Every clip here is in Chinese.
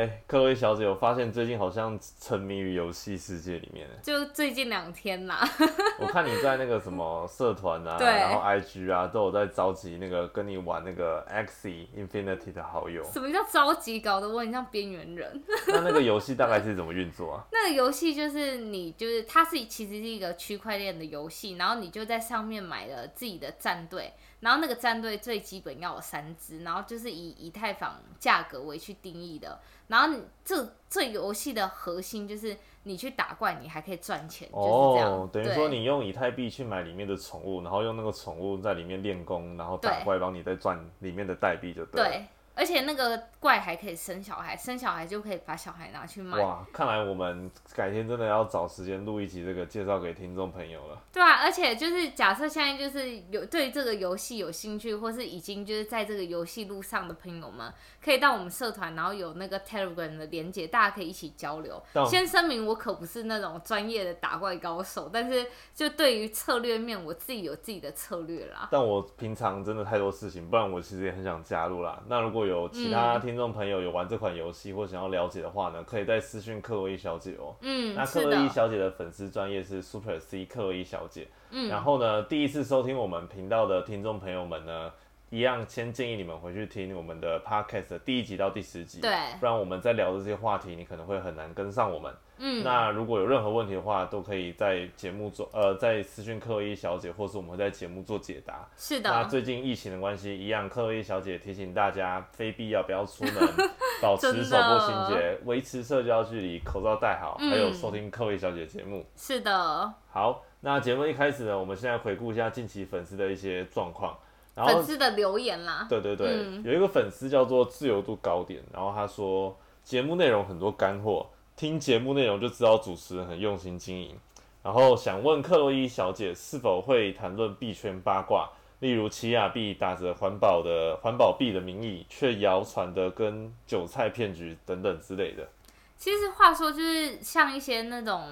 哎，克洛伊小姐，我发现最近好像沉迷于游戏世界里面。就最近两天啦。我看你在那个什么社团啊，然后 IG 啊，都有在召集那个跟你玩那个 Xe Infinity 的好友。什么叫召集？搞得我很像边缘人。那那个游戏大概是怎么运作啊？那个游戏就是你就是它是其实是一个区块链的游戏，然后你就在上面买了自己的战队。然后那个战队最基本要有三只，然后就是以以太坊价格为去定义的。然后这这游戏的核心就是你去打怪，你还可以赚钱，就是这样。等于说你用以太币去买里面的宠物，然后用那个宠物在里面练功，然后打怪帮你再赚里面的代币就对。对。而且那个怪还可以生小孩，生小孩就可以把小孩拿去卖。哇，看来我们改天真的要找时间录一集这个介绍给听众朋友了。对啊，而且就是假设现在就是有对这个游戏有兴趣，或是已经就是在这个游戏路上的朋友们，可以到我们社团，然后有那个 Telegram 的连接，大家可以一起交流。先声明，我可不是那种专业的打怪高手，但是就对于策略面，我自己有自己的策略啦。但我平常真的太多事情，不然我其实也很想加入啦。那如果有有其他听众朋友有玩这款游戏或想要了解的话呢，可以在私讯克洛伊小姐哦。嗯，那克洛伊小姐的粉丝专业是 Super C 克洛伊小姐。嗯，然后呢，第一次收听我们频道的听众朋友们呢，一样先建议你们回去听我们的 Podcast 第一集到第十集。对，不然我们在聊的这些话题，你可能会很难跟上我们。嗯，那如果有任何问题的话，都可以在节目做，呃，在私讯克洛伊小姐，或是我们会在节目做解答。是的。那最近疫情的关系，一样，克洛伊小姐提醒大家，非必要不要出门，保持手部清洁，维持社交距离，口罩戴好，还有收听克洛伊小姐节目。是的。好，那节目一开始呢，我们现在回顾一下近期粉丝的一些状况。粉丝的留言啦。对对对，有一个粉丝叫做自由度高点，然后他说节目内容很多干货。听节目内容就知道主持人很用心经营，然后想问克洛伊小姐是否会谈论币圈八卦，例如奇亚币打着环保的环保币的名义，却谣传的跟韭菜骗局等等之类的。其实话说，就是像一些那种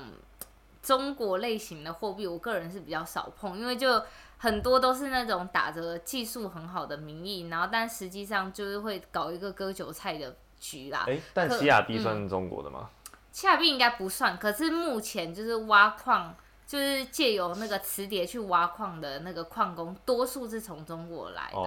中国类型的货币，我个人是比较少碰，因为就很多都是那种打着技术很好的名义，然后但实际上就是会搞一个割韭菜的局啦。哎，但奇亚币算中国的吗？奇亚币应该不算，可是目前就是挖矿。就是借由那个磁碟去挖矿的那个矿工，多数是从中国来的，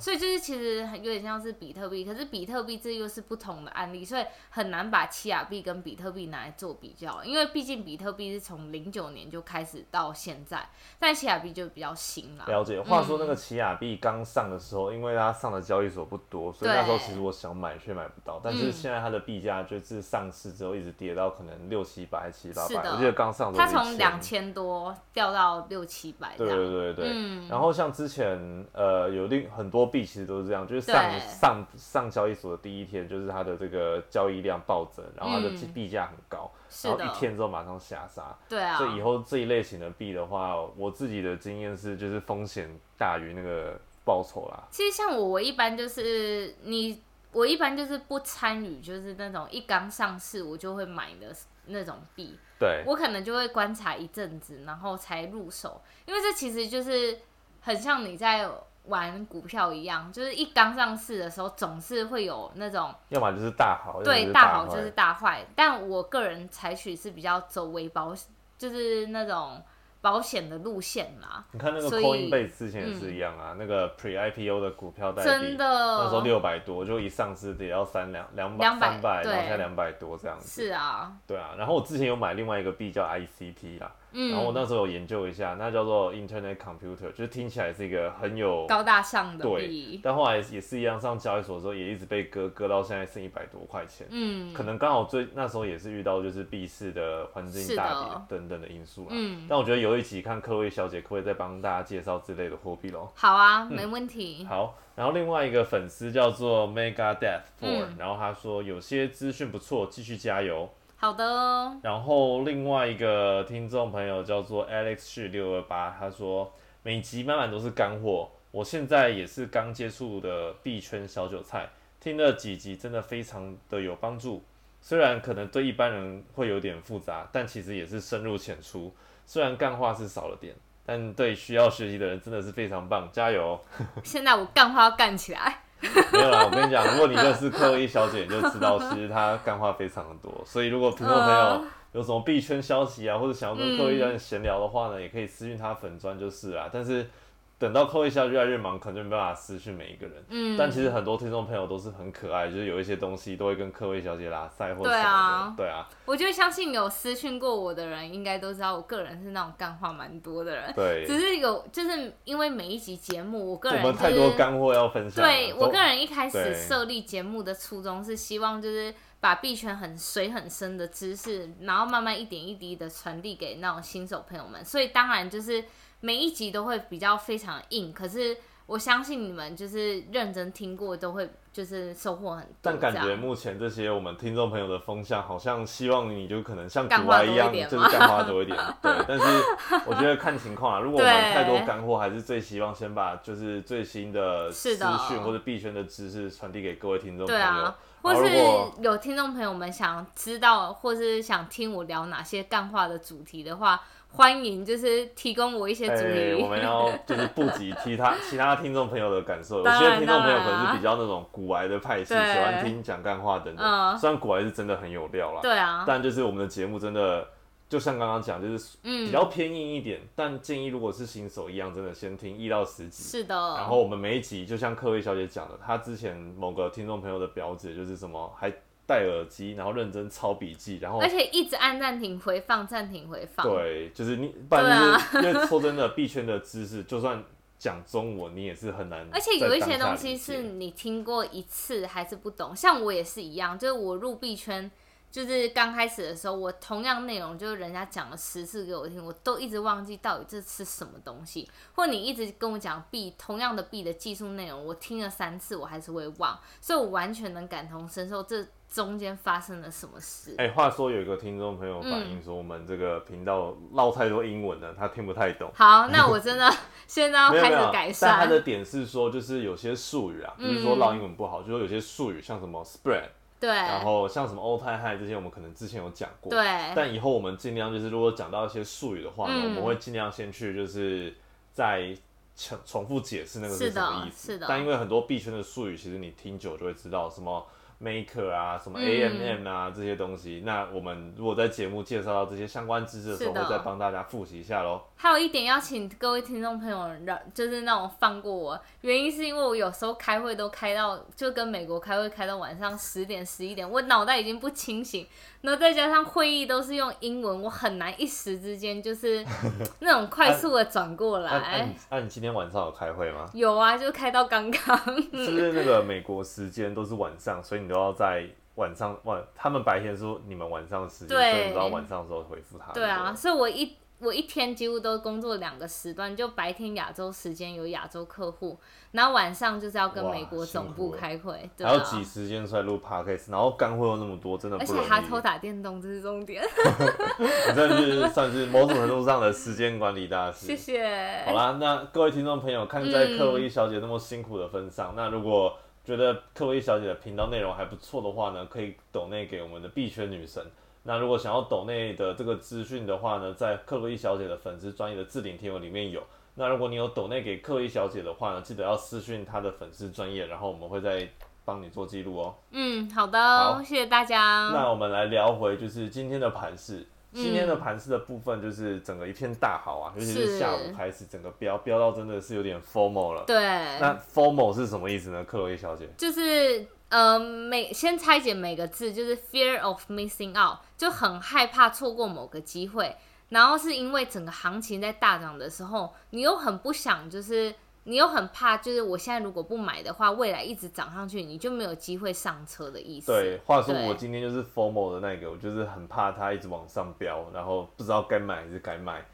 所以就是其实有点像是比特币，可是比特币这又是不同的案例，所以很难把奇亚币跟比特币拿来做比较，因为毕竟比特币是从零九年就开始到现在，但奇亚币就比较新了。了解。话说那个奇亚币刚上的时候，因为它上的交易所不多，所以那时候其实我想买却买不到。但是现在它的币价就是上市之后一直跌到可能六七百、七八百，我记得刚上它从两千。千多掉到六七百，对对对对。嗯，然后像之前呃有另很多币其实都是这样，就是上上上交易所的第一天，就是它的这个交易量暴增，然后它的币价很高，然后一天之后马上下杀。对啊。所以以后这一类型的币的话，我自己的经验是，就是风险大于那个报酬啦。其实像我，我一般就是你，我一般就是不参与，就是那种一刚上市我就会买的那种币。对，我可能就会观察一阵子，然后才入手，因为这其实就是很像你在玩股票一样，就是一刚上市的时候，总是会有那种，要么就是大好，对，大好就是大坏，但我个人采取是比较走微保，就是那种。保险的路线啦，你看那个 Coinbase 之前也是一样啊，那个 Pre IPO 的股票代币，那时候六百多，就一上市也要三两两百三百，然后现在两百多这样子。是啊，对啊，然后我之前有买另外一个币叫 ICP 啦。然后我那时候有研究一下，那叫做 Internet Computer，就是听起来是一个很有高大上的对，但后来也是一样，上交易所的时候也一直被割割到现在剩一百多块钱。嗯，可能刚好最那时候也是遇到就是币市的环境大跌等等的因素啦。嗯，但我觉得有一集看各位小姐可不可以再帮大家介绍之类的货币咯？好啊，没问题。好，然后另外一个粉丝叫做 Mega Death Four，然后他说有些资讯不错，继续加油。好的。然后另外一个听众朋友叫做 Alex 是六二八，他说每集满满都是干货，我现在也是刚接触的币圈小韭菜，听了几集真的非常的有帮助。虽然可能对一般人会有点复杂，但其实也是深入浅出。虽然干话是少了点，但对需要学习的人真的是非常棒，加油！现在我干话要干起来。没有啦，我跟你讲，如果你认识克洛伊小姐，你就知道其实她干话非常的多。所以如果听众朋友有什么币圈消息啊，或者想要跟克洛伊小姐闲聊的话呢，也可以私信她粉砖就是啦。但是等到扣一下越来越忙，可能就没办法私讯每一个人。嗯，但其实很多听众朋友都是很可爱，就是有一些东西都会跟科位小姐拉塞或者什么的。对啊，我就相信有私讯过我的人，应该都知道我个人是那种干话蛮多的人。对，只是有就是因为每一集节目，我个人我们太多干货要分享。对我个人一开始设立节目的初衷是希望就是把币圈很水很深的知识，然后慢慢一点一滴的传递给那种新手朋友们。所以当然就是。每一集都会比较非常硬，可是我相信你们就是认真听过，都会就是收获很多。但感觉目前这些我们听众朋友的风向，好像希望你就可能像古玩一样，就是干花多一点。对，但是我觉得看情况啊，如果我们太多干货，还是最希望先把就是最新的资讯或者币圈的知识传递给各位听众朋友。或是有听众朋友们想知道，或是想听我聊哪些干话的主题的话。欢迎，就是提供我一些主意。我们要就是不及其他 其他听众朋友的感受。有些听众朋友可能是比较那种古癌的派系，喜欢听讲干话等等。虽然古癌是真的很有料啦，对啊，但就是我们的节目真的就像刚刚讲，就是比较偏硬一点。但建议如果是新手一样，真的先听一到十集。是的。然后我们每一集就像客位小姐讲的，她之前某个听众朋友的表姐就是什么还。戴耳机，然后认真抄笔记，然后而且一直按暂停回放，暂停回放。对，就是你，不然就是 因为说真的，币圈的知识，就算讲中文，你也是很难。而且有一些东西是你听过一次还是不懂，像我也是一样，就是我入币圈。就是刚开始的时候，我同样内容就是人家讲了十次给我听，我都一直忘记到底这是什么东西。或你一直跟我讲 B 同样的 B 的技术内容，我听了三次我还是会忘，所以我完全能感同身受这中间发生了什么事。哎，话说有一个听众朋友反映说，我们这个频道唠太多英文了，他听不太懂。好，那我真的 现在要开始改善。但他的点是说，就是有些术语啊，不是说唠英文不好，就说有些术语像什么 spread。对，然后像什么欧太嗨这些，我们可能之前有讲过。对。但以后我们尽量就是，如果讲到一些术语的话呢，我们会尽量先去就是再重重复解释那个是什么意思。是的。但因为很多币圈的术语，其实你听久就会知道什么。Maker 啊，什么 AMM 啊，这些东西，那我们如果在节目介绍到这些相关知识的时候，会再帮大家复习一下喽。还有一点要请各位听众朋友让，就是那种放过我，原因是因为我有时候开会都开到，就跟美国开会开到晚上十点十一点，我脑袋已经不清醒。然后再加上会议都是用英文，我很难一时之间就是那种快速的转过 来。那你今天晚上有开会吗？有啊，就开到刚刚。是不是那个美国时间都是晚上，所以你都要在晚上晚，他们白天说你们晚上时间，所以你要晚上的时候回复他。对啊，所以我一。我一天几乎都工作两个时段，就白天亚洲时间有亚洲客户，然后晚上就是要跟美国总部开会，还要挤时间出来录 podcast，然后干货又那么多，真的不而且还偷打电动，这是重点。你真的是算是某种程度上的时间管理大师。谢谢。好啦，那各位听众朋友，看在克洛伊小姐那么辛苦的份上，那如果觉得克洛伊小姐的频道内容还不错的话呢，可以抖内给我们的币圈女神。那如果想要抖内的这个资讯的话呢，在克洛伊小姐的粉丝专业的置顶贴文里面有。那如果你有抖内给克洛伊小姐的话呢，记得要私讯她的粉丝专业，然后我们会再帮你做记录哦。嗯，好的，谢谢大家。那我们来聊回就是今天的盘势，今天的盘市的部分就是整个一片大好啊，尤其是下午开始整个飙飙到真的是有点 formal 了。对。那 formal 是什么意思呢？克洛伊小姐？就是。呃，每先拆解每个字，就是 fear of missing out，就很害怕错过某个机会。然后是因为整个行情在大涨的时候，你又很不想，就是你又很怕，就是我现在如果不买的话，未来一直涨上去，你就没有机会上车的意思。对，话说我今天就是 formal 的那个，我就是很怕它一直往上飙，然后不知道该买还是该卖。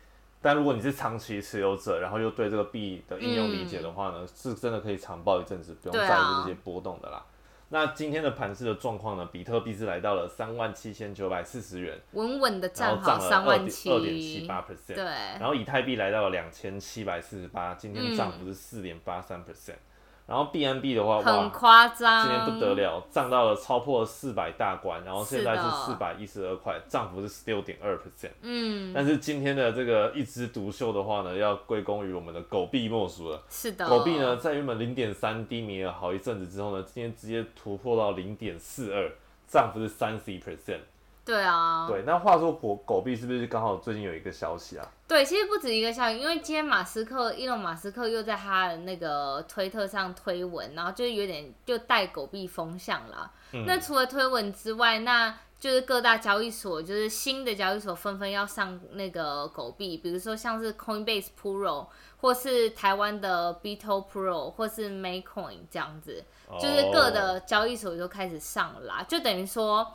但如果你是长期持有者，然后又对这个币的应用理解的话呢，是真的可以长抱一阵子，不用在乎这些波动的啦。那今天的盘市的状况呢？比特币是来到了三万七千九百四十元，稳稳的涨好三万七，二点七八 percent。对，然后以太币来到了两千七百四十八，今天涨幅是四点八三 percent。然后 BNB 的话，很夸张，今天不得了，涨到了超破四百大关，然后现在是四百一十二块，涨幅是十六点二 percent。嗯，但是今天的这个一枝独秀的话呢，要归功于我们的狗币莫属了。是的，狗币呢在原本零点三低迷了好一阵子之后呢，今天直接突破到零点四二，涨幅是三十一 percent。对啊，对，那话说狗狗币是不是刚好最近有一个消息啊？对，其实不止一个消息，因为今天马斯克，伊隆马斯克又在他的那个推特上推文，然后就有点就带狗币风向了。那除了推文之外，那就是各大交易所，就是新的交易所纷纷要上那个狗币，比如说像是 Coinbase Pro，或是台湾的 Bito Pro，或是 Maycoin 这样子，就是各的交易所都开始上啦，就等于说。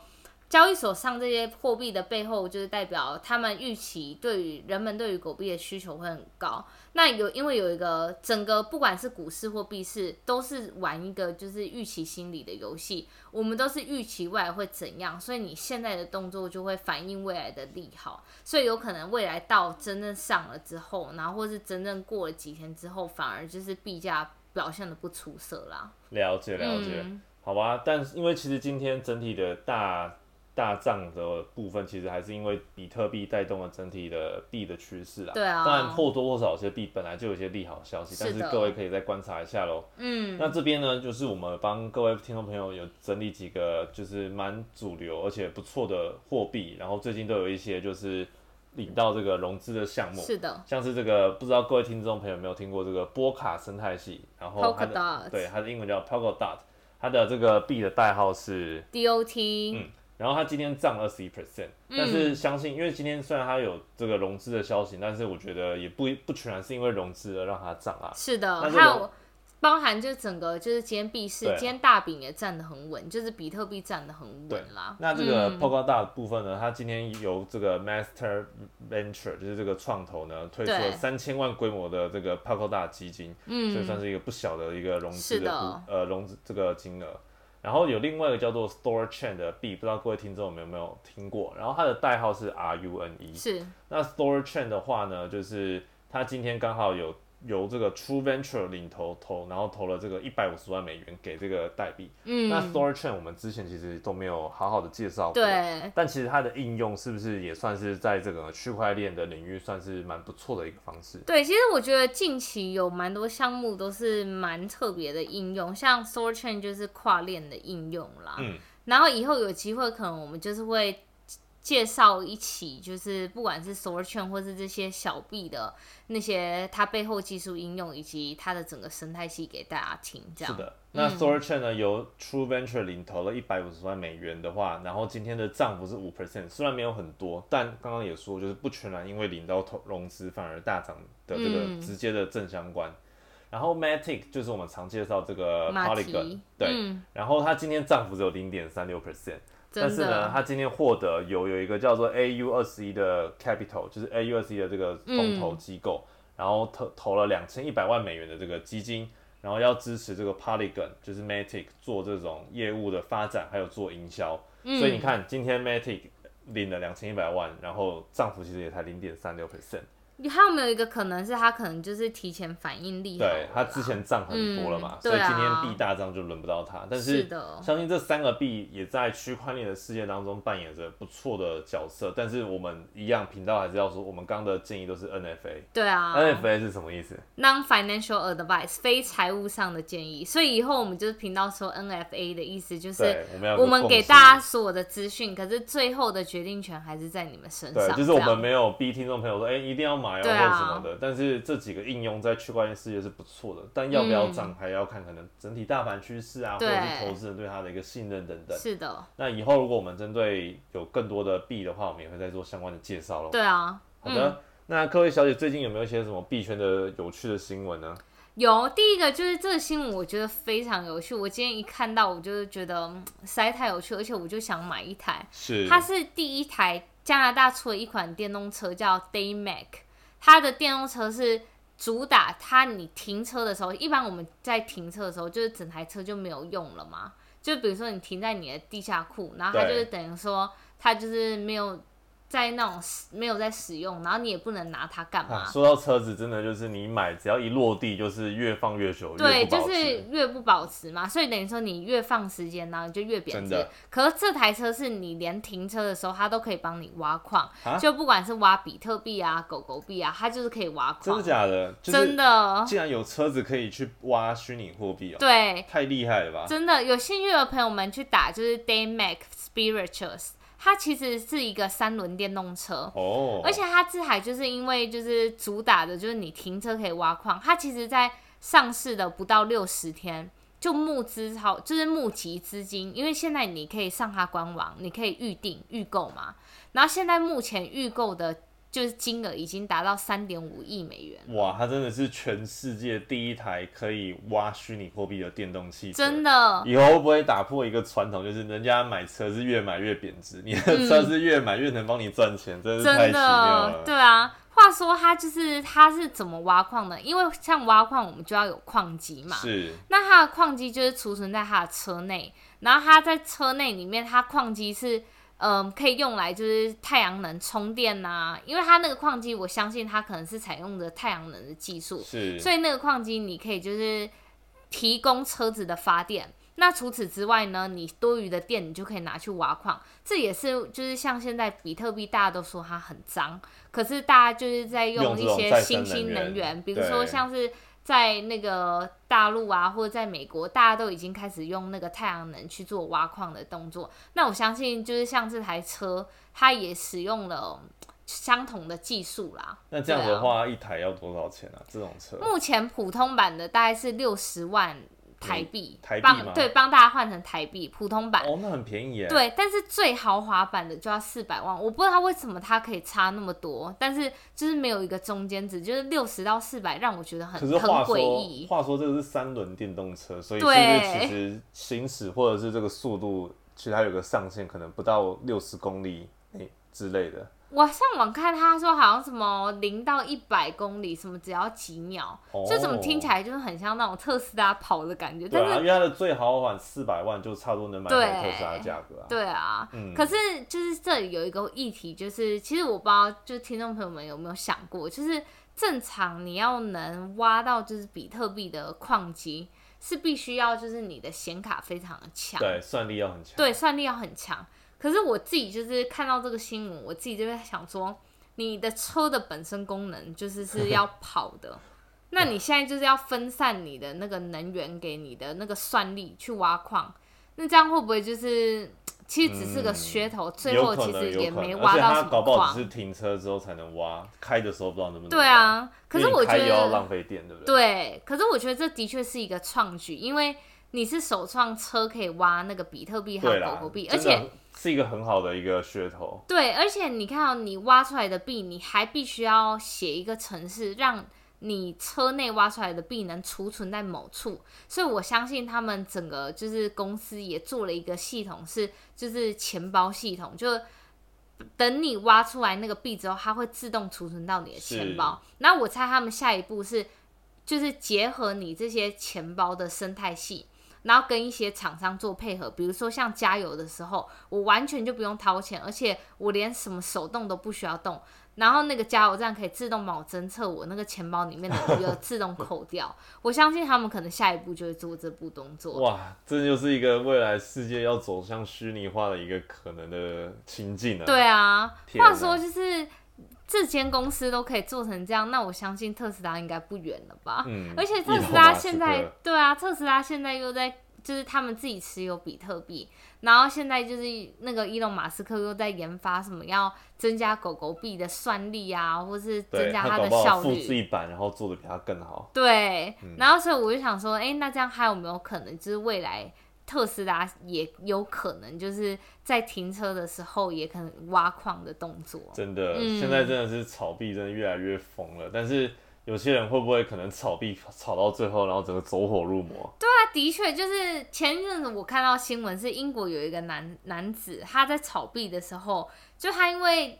交易所上这些货币的背后，就是代表他们预期对于人们对于狗币的需求会很高。那有因为有一个整个不管是股市或币市，都是玩一个就是预期心理的游戏。我们都是预期未来会怎样，所以你现在的动作就会反映未来的利好。所以有可能未来到真正上了之后，然后或是真正过了几天之后，反而就是币价表现的不出色啦。了解了解，好吧。但是因为其实今天整体的大。大涨的部分其实还是因为比特币带动了整体的币的趋势啦。对啊。当然或多或少有些币本来就有些利好消息，但是各位可以再观察一下喽。嗯。那这边呢，就是我们帮各位听众朋友有整理几个就是蛮主流而且不错的货币，然后最近都有一些就是领到这个融资的项目。是的。像是这个不知道各位听众朋友有没有听过这个波卡生态系，然后它的对它的英文叫 Polkadot，它的这个币的代号是 DOT。嗯。然后它今天涨二十一 percent，但是相信，因为今天虽然它有这个融资的消息，但是我觉得也不不全然是因为融资而让它涨啊。是的，还有。包含就整个就是今天币市，今天大饼也站得很稳，就是比特币站得很稳啦。那这个 p o k a 大部分呢，它今天由这个 Master Venture，就是这个创投呢，推出了三千万规模的这个 p o k a 大基金，所以算是一个不小的一个融资的呃融资这个金额。然后有另外一个叫做 Store Chain 的币，不知道各位听众有没有听过？然后它的代号是 RUNE。是。那 Store Chain 的话呢，就是它今天刚好有。由这个 True Venture 领投投，然后投了这个一百五十万美元给这个代币。嗯，那 Store Chain 我们之前其实都没有好好的介绍。对。但其实它的应用是不是也算是在这个区块链的领域算是蛮不错的一个方式？对，其实我觉得近期有蛮多项目都是蛮特别的应用，像 Store Chain 就是跨链的应用啦。嗯。然后以后有机会，可能我们就是会。介绍一起，就是不管是 Store Chain 或是这些小币的那些它背后技术应用，以及它的整个生态系给大家听。这样是的。那 Store Chain 呢，由 True Venture 领投了一百五十万美元的话，然后今天的涨幅是五 percent，虽然没有很多，但刚刚也说，就是不全然因为领到投融资反而大涨的这个直接的正相关。然后 Matic 就是我们常介绍这个 Polygon，对，然后它今天涨幅只有零点三六 percent。但是呢，他今天获得有有一个叫做 AU 二十一的 capital，就是 AU 二十一的这个风投机构，然后投投了两千一百万美元的这个基金，然后要支持这个 Polygon，就是 Matic 做这种业务的发展，还有做营销。所以你看，今天 Matic 领了两千一百万，然后涨幅其实也才零点三六 percent。还有没有一个可能是他可能就是提前反应力对他之前涨很多了嘛，所以今天币大涨就轮不到他。但是相信这三个币也在区块链的世界当中扮演着不错的角色。但是我们一样频道还是要说，我们刚的建议都是 NFA。对啊，NFA 是什么意思？Non-financial advice，非财务上的建议。所以以后我们就是频道说 NFA 的意思就是我们给大家所有的资讯，可是最后的决定权还是在你们身上。对，就是我们没有逼听众朋友说，哎，一定要买。或什么的，但是这几个应用在区块链世界是不错的，但要不要涨还要看可能整体大盘趋势啊，或者是投资人对它的一个信任等等。是的。那以后如果我们针对有更多的币的话，我们也会再做相关的介绍喽。对啊。好的，那各位小姐最近有没有一些什么币圈的有趣的新闻呢？有，第一个就是这个新闻，我觉得非常有趣。我今天一看到，我就觉得实在太有趣，而且我就想买一台。是。它是第一台加拿大出的一款电动车，叫 Daymac。它的电动车是主打它，你停车的时候，一般我们在停车的时候，就是整台车就没有用了嘛，就比如说你停在你的地下库，然后它就是等于说它就是没有。在那种没有在使用，然后你也不能拿它干嘛？说到车子，真的就是你买，只要一落地，就是越放越久，对，就是越不保持嘛。所以等于说你越放时间，然后就越贬值。可是这台车是你连停车的时候，它都可以帮你挖矿，就不管是挖比特币啊、狗狗币啊，它就是可以挖矿。真的假的？真的。竟然有车子可以去挖虚拟货币哦！对，太厉害了吧！真的，有兴趣的朋友们去打，就是 Daymac Spirituals。它其实是一个三轮电动车，哦，而且它自还就是因为就是主打的就是你停车可以挖矿，它其实在上市的不到六十天就募资好，就是募集资金，因为现在你可以上它官网，你可以预定预购嘛，然后现在目前预购的。就是金额已经达到三点五亿美元。哇，它真的是全世界第一台可以挖虚拟货币的电动汽车。真的，以后会不会打破一个传统，就是人家买车是越买越贬值，你的车是越买越能帮你赚钱，真是太奇妙了。对啊，话说它就是它是怎么挖矿的？因为像挖矿，我们就要有矿机嘛。是。那它的矿机就是储存在它的车内，然后它在车内里面，它矿机是。嗯，可以用来就是太阳能充电呐，因为它那个矿机，我相信它可能是采用的太阳能的技术，是，所以那个矿机你可以就是提供车子的发电。那除此之外呢，你多余的电你就可以拿去挖矿，这也是就是像现在比特币大家都说它很脏，可是大家就是在用一些新兴能源，比如说像是。在那个大陆啊，或者在美国，大家都已经开始用那个太阳能去做挖矿的动作。那我相信，就是像这台车，它也使用了相同的技术啦。那这样的话，一台要多少钱啊？这种车？目前普通版的大概是六十万。台币，台币帮对帮大家换成台币，普通版哦，那很便宜耶。对，但是最豪华版的就要四百万，我不知道为什么它可以差那么多，但是就是没有一个中间值，就是六十到四百，让我觉得很很诡异。话说这个是三轮电动车，所以是不是其实行驶或者是这个速度，其实它有个上限，可能不到六十公里诶之类的。我上网看，他说好像什么零到一百公里，什么只要几秒，这怎么听起来就是很像那种特斯拉跑的感觉。对啊，因为它的最豪华版四百万就差不多能买到特斯拉的价格啊。对啊，可是就是这里有一个议题，就是其实我不知道，就是听众朋友们有没有想过，就是正常你要能挖到就是比特币的矿机，是必须要就是你的显卡非常的强，对，算力要很强，对，算力要很强。可是我自己就是看到这个新闻，我自己就在想说，你的车的本身功能就是是要跑的，那你现在就是要分散你的那个能源给你的那个算力去挖矿，那这样会不会就是其实只是个噱头，最后其实也没挖到什么搞不好只是停车之后才能挖，开的时候不知道能不能。对啊，可是我觉得要浪费电，对不对？对，可是我觉得这的确是一个创举，因为你是首创车可以挖那个比特币和狗狗币，而且。是一个很好的一个噱头，对，而且你看到你挖出来的币，你还必须要写一个程式，让你车内挖出来的币能储存在某处，所以我相信他们整个就是公司也做了一个系统，是就是钱包系统，就等你挖出来那个币之后，它会自动储存到你的钱包。那我猜他们下一步是就是结合你这些钱包的生态系。然后跟一些厂商做配合，比如说像加油的时候，我完全就不用掏钱，而且我连什么手动都不需要动，然后那个加油站可以自动帮我侦测我那个钱包里面的余额，自动扣掉。我相信他们可能下一步就会做这步动作。哇，这就是一个未来世界要走向虚拟化的一个可能的情境啊！对啊，话说就是。这间公司都可以做成这样，那我相信特斯拉应该不远了吧？嗯，而且特斯拉现在对啊，特斯拉现在又在就是他们自己持有比特币，然后现在就是那个伊隆马斯克又在研发什么要增加狗狗币的算力啊，或是增加它的效率，复制一版，然后做的比它更好。对，然后所以我就想说，哎，那这样还有没有可能就是未来？特斯拉也有可能就是在停车的时候也可能挖矿的动作。真的，现在真的是炒币真的越来越疯了。但是有些人会不会可能炒币炒到最后，然后整个走火入魔？对啊，的确就是前一阵子我看到新闻是英国有一个男男子他在炒币的时候，就他因为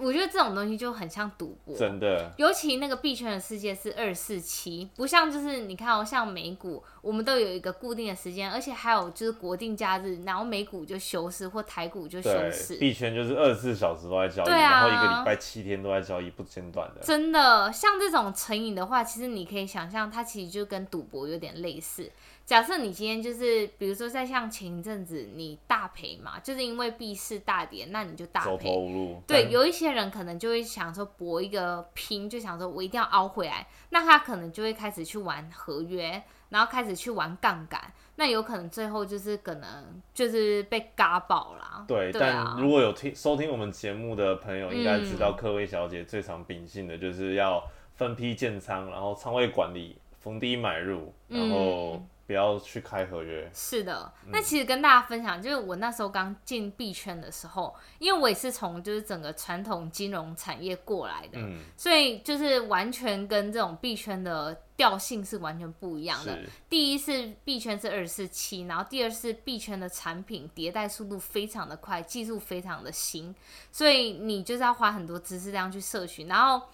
我觉得这种东西就很像赌博，真的。尤其那个币圈的世界是二四七，不像就是你看哦，像美股，我们都有一个固定的时间，而且还有就是国定假日，然后美股就休市或台股就休市。币圈就是二十四小时都在交易，然后一个礼拜七天都在交易，不间断的。真的，像这种成瘾的话，其实你可以想象，它其实就跟赌博有点类似。假设你今天就是，比如说在像前一阵子你大赔嘛，就是因为币市大跌，那你就大赔。对，有一些人可能就会想说搏一个拼，就想说我一定要凹回来，那他可能就会开始去玩合约，然后开始去玩杠杆，那有可能最后就是可能就是被嘎爆了。对，但如果有听收听我们节目的朋友，应该知道科威小姐最常秉性的就是要分批建仓，然后仓位管理，逢低买入，然后。不要去开合约。是的，那其实跟大家分享，就是我那时候刚进币圈的时候，因为我也是从就是整个传统金融产业过来的，所以就是完全跟这种币圈的调性是完全不一样的。第一是币圈是二十四七，然后第二是币圈的产品迭代速度非常的快，技术非常的新，所以你就是要花很多知识量去摄取，然后。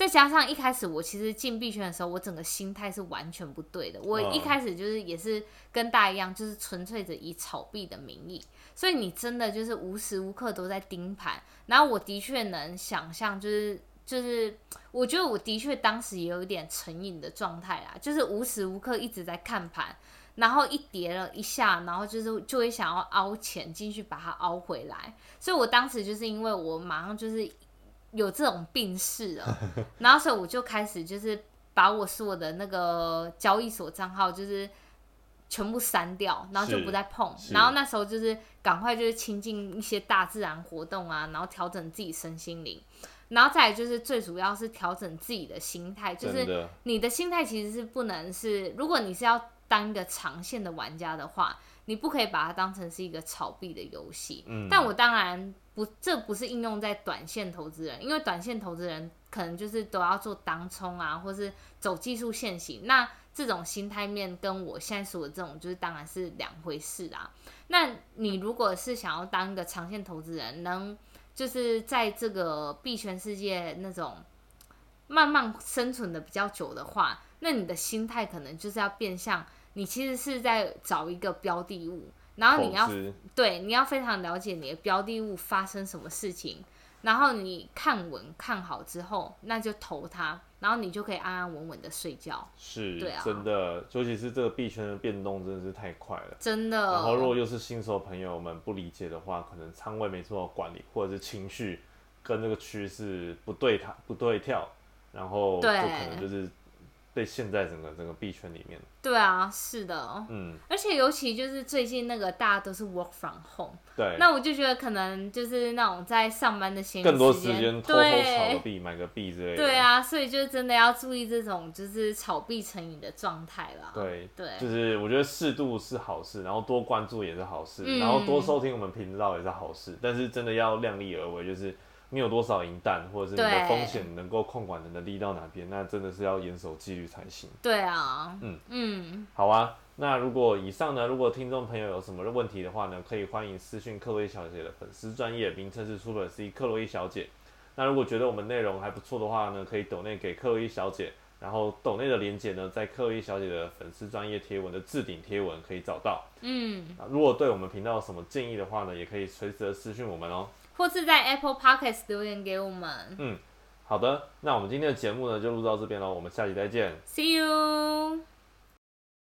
再加上一开始我其实进币圈的时候，我整个心态是完全不对的。我一开始就是也是跟大家一样，就是纯粹的以炒币的名义。所以你真的就是无时无刻都在盯盘。然后我的确能想象，就是就是我觉得我的确当时也有一点成瘾的状态啦，就是无时无刻一直在看盘，然后一跌了一下，然后就是就会想要凹钱进去把它凹回来。所以我当时就是因为我马上就是。有这种病逝了，然后所以我就开始就是把我所有的那个交易所账号就是全部删掉，然后就不再碰。然后那时候就是赶快就是亲近一些大自然活动啊，然后调整自己身心灵，然后再来就是最主要是调整自己的心态，就是你的心态其实是不能是，如果你是要当一个长线的玩家的话，你不可以把它当成是一个炒币的游戏。嗯，但我当然。不，这不是应用在短线投资人，因为短线投资人可能就是都要做当冲啊，或是走技术线型。那这种心态面跟我现在说的这种，就是当然是两回事啊。那你如果是想要当一个长线投资人，能就是在这个币圈世界那种慢慢生存的比较久的话，那你的心态可能就是要变相，你其实是在找一个标的物。然后你要对你要非常了解你的标的物发生什么事情，然后你看稳看好之后，那就投它，然后你就可以安安稳稳的睡觉。是，对啊，真的，尤其是这个币圈的变动真的是太快了，真的。然后如果又是新手朋友们不理解的话，可能仓位没做好管理，或者是情绪跟这个趋势不对它不对跳，然后就可能就是。被陷在整个整个币圈里面。对啊，是的，嗯，而且尤其就是最近那个大家都是 work from home，对，那我就觉得可能就是那种在上班的闲更多时间偷偷炒个币、买个币之类的。对啊，所以就真的要注意这种就是炒币成瘾的状态啦。对对，就是我觉得适度是好事，然后多关注也是好事，然后多收听我们频道也是好事，但是真的要量力而为，就是。你有多少银弹，或者是你的风险能够控管的能力到哪边？那真的是要严守纪律才行。对啊，嗯嗯，好啊。那如果以上呢，如果听众朋友有什么问题的话呢，可以欢迎私讯克洛伊小姐的粉丝专业，名称是 Super C 克洛伊小姐。那如果觉得我们内容还不错的话呢，可以抖内给克洛伊小姐，然后抖内的连接呢，在克洛伊小姐的粉丝专业贴文的置顶贴文可以找到。嗯，如果对我们频道有什么建议的话呢，也可以随时的私讯我们哦。或是在 Apple Podcast 留言给我们。嗯，好的，那我们今天的节目呢就录到这边了，我们下期再见。See you。